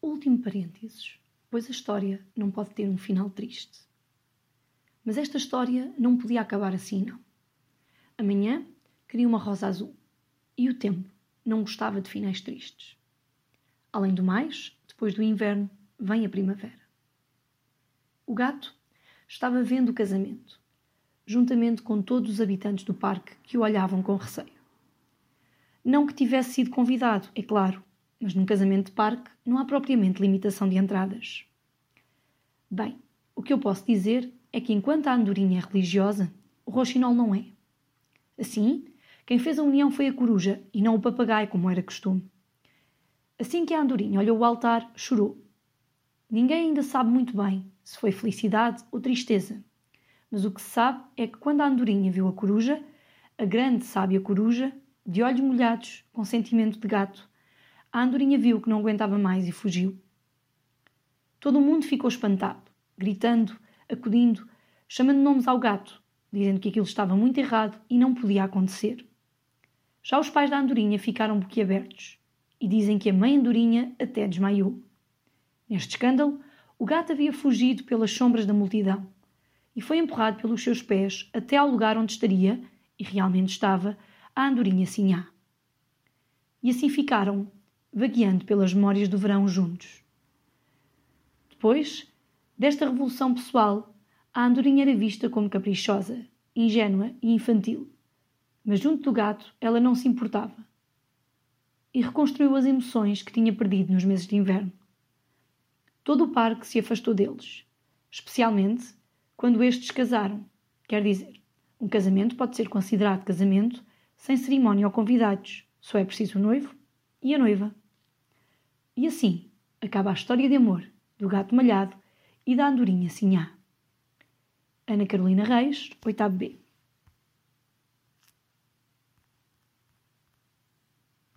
Último parênteses, pois a história não pode ter um final triste. Mas esta história não podia acabar assim, não. Amanhã queria uma rosa azul e o tempo não gostava de finais tristes. Além do mais, depois do inverno vem a primavera. O gato estava vendo o casamento, juntamente com todos os habitantes do parque que o olhavam com receio. Não que tivesse sido convidado, é claro, mas num casamento de parque não há propriamente limitação de entradas. Bem, o que eu posso dizer é que enquanto a andorinha é religiosa, o roxinol não é. Assim, quem fez a união foi a coruja e não o papagaio, como era costume. Assim que a andorinha olhou o altar, chorou. Ninguém ainda sabe muito bem se foi felicidade ou tristeza, mas o que se sabe é que quando a andorinha viu a coruja, a grande sábia coruja, de olhos molhados, com sentimento de gato, a andorinha viu que não aguentava mais e fugiu. Todo o mundo ficou espantado, gritando, acudindo, chamando nomes ao gato, dizendo que aquilo estava muito errado e não podia acontecer. Já os pais da andorinha ficaram boquiabertos e dizem que a mãe andorinha até desmaiou. Neste escândalo, o gato havia fugido pelas sombras da multidão e foi empurrado pelos seus pés até ao lugar onde estaria, e realmente estava, a andorinha Sinhá. E assim ficaram vagueando pelas memórias do verão juntos. Depois desta revolução pessoal, a andorinha era vista como caprichosa, ingênua e infantil. Mas junto do gato ela não se importava. E reconstruiu as emoções que tinha perdido nos meses de inverno. Todo o parque se afastou deles, especialmente quando estes casaram. Quer dizer, um casamento pode ser considerado casamento sem cerimónia ou convidados, só é preciso o noivo e a noiva. E assim acaba a história de amor do gato malhado e da andorinha sinhá. Ana Carolina Reis, 8 B.